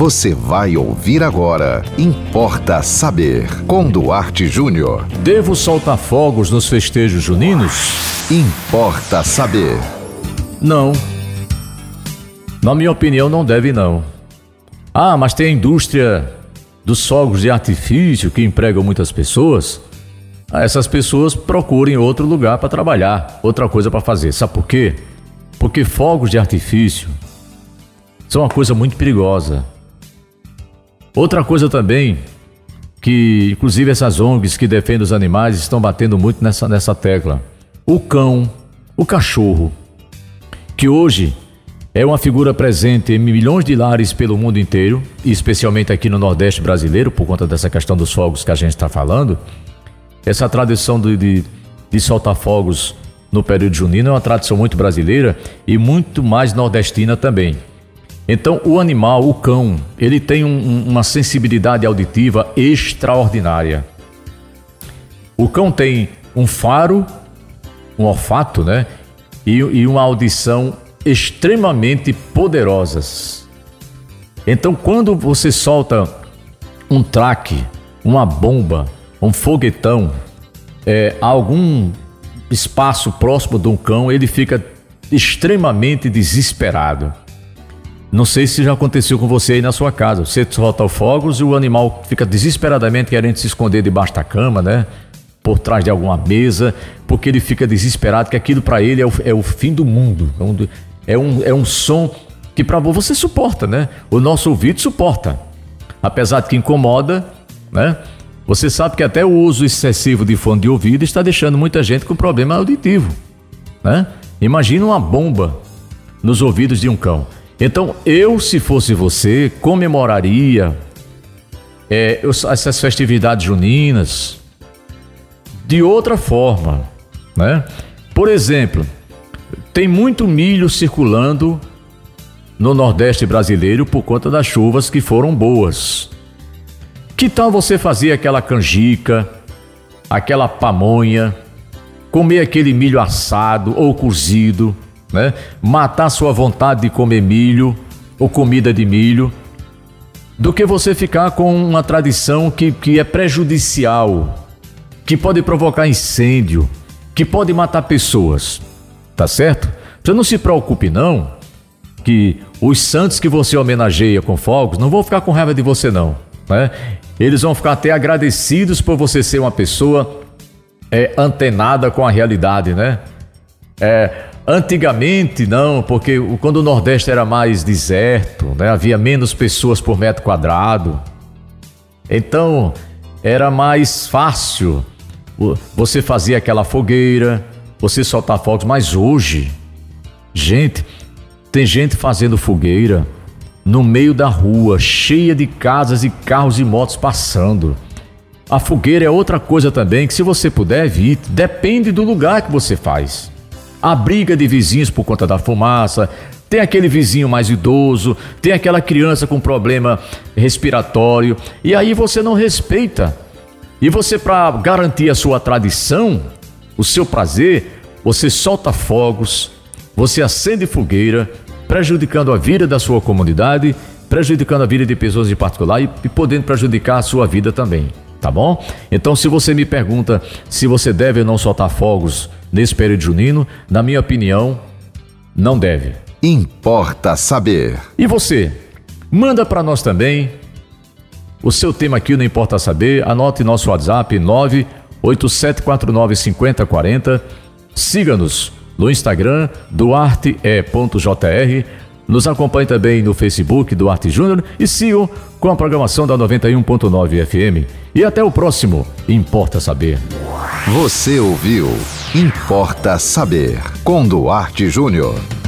Você vai ouvir agora. Importa saber. Com Duarte Júnior. Devo soltar fogos nos festejos juninos? Importa saber. Não. Na minha opinião, não deve não. Ah, mas tem a indústria dos fogos de artifício que empregam muitas pessoas. Ah, essas pessoas procurem outro lugar para trabalhar, outra coisa para fazer. Sabe por quê? Porque fogos de artifício são uma coisa muito perigosa. Outra coisa também, que inclusive essas ONGs que defendem os animais estão batendo muito nessa, nessa tecla. O cão, o cachorro, que hoje é uma figura presente em milhões de lares pelo mundo inteiro, e especialmente aqui no Nordeste brasileiro, por conta dessa questão dos fogos que a gente está falando. Essa tradição de, de, de soltar fogos no período junino é uma tradição muito brasileira e muito mais nordestina também. Então, o animal, o cão, ele tem um, uma sensibilidade auditiva extraordinária. O cão tem um faro, um olfato, né? E, e uma audição extremamente poderosas. Então, quando você solta um traque, uma bomba, um foguetão, é, algum espaço próximo de um cão, ele fica extremamente desesperado. Não sei se já aconteceu com você aí na sua casa. Você solta os fogos e o animal fica desesperadamente querendo se esconder debaixo da cama, né? Por trás de alguma mesa, porque ele fica desesperado, que aquilo para ele é o, é o, fim do mundo. É um, é um, é som que para você suporta, né? O nosso ouvido suporta. Apesar de que incomoda, né? Você sabe que até o uso excessivo de fone de ouvido está deixando muita gente com problema auditivo, né? Imagina uma bomba nos ouvidos de um cão. Então, eu, se fosse você, comemoraria é, essas festividades juninas de outra forma, né? Por exemplo, tem muito milho circulando no Nordeste brasileiro por conta das chuvas que foram boas. Que tal você fazer aquela canjica, aquela pamonha, comer aquele milho assado ou cozido? Né? Matar sua vontade de comer milho ou comida de milho, do que você ficar com uma tradição que, que é prejudicial, que pode provocar incêndio, que pode matar pessoas. Tá certo? Você não se preocupe não, que os santos que você homenageia com fogos não vão ficar com raiva de você não, né? Eles vão ficar até agradecidos por você ser uma pessoa é, antenada com a realidade, né? É, Antigamente não, porque quando o Nordeste era mais deserto, né, havia menos pessoas por metro quadrado. Então era mais fácil você fazer aquela fogueira, você soltar fogos. Mas hoje, gente, tem gente fazendo fogueira no meio da rua, cheia de casas e carros e motos passando. A fogueira é outra coisa também que, se você puder, evite. Depende do lugar que você faz a briga de vizinhos por conta da fumaça, tem aquele vizinho mais idoso, tem aquela criança com problema respiratório, e aí você não respeita. E você, para garantir a sua tradição, o seu prazer, você solta fogos, você acende fogueira, prejudicando a vida da sua comunidade, prejudicando a vida de pessoas de particular e, e podendo prejudicar a sua vida também tá bom? Então, se você me pergunta se você deve ou não soltar fogos nesse período junino, na minha opinião, não deve. Importa saber. E você? Manda para nós também o seu tema aqui no Importa Saber. Anote nosso WhatsApp 987495040. Siga-nos no Instagram duarte.jr nos acompanhe também no Facebook do Arte Júnior e sigam com a programação da 91.9 FM. E até o próximo Importa Saber. Você ouviu Importa Saber com Duarte Júnior.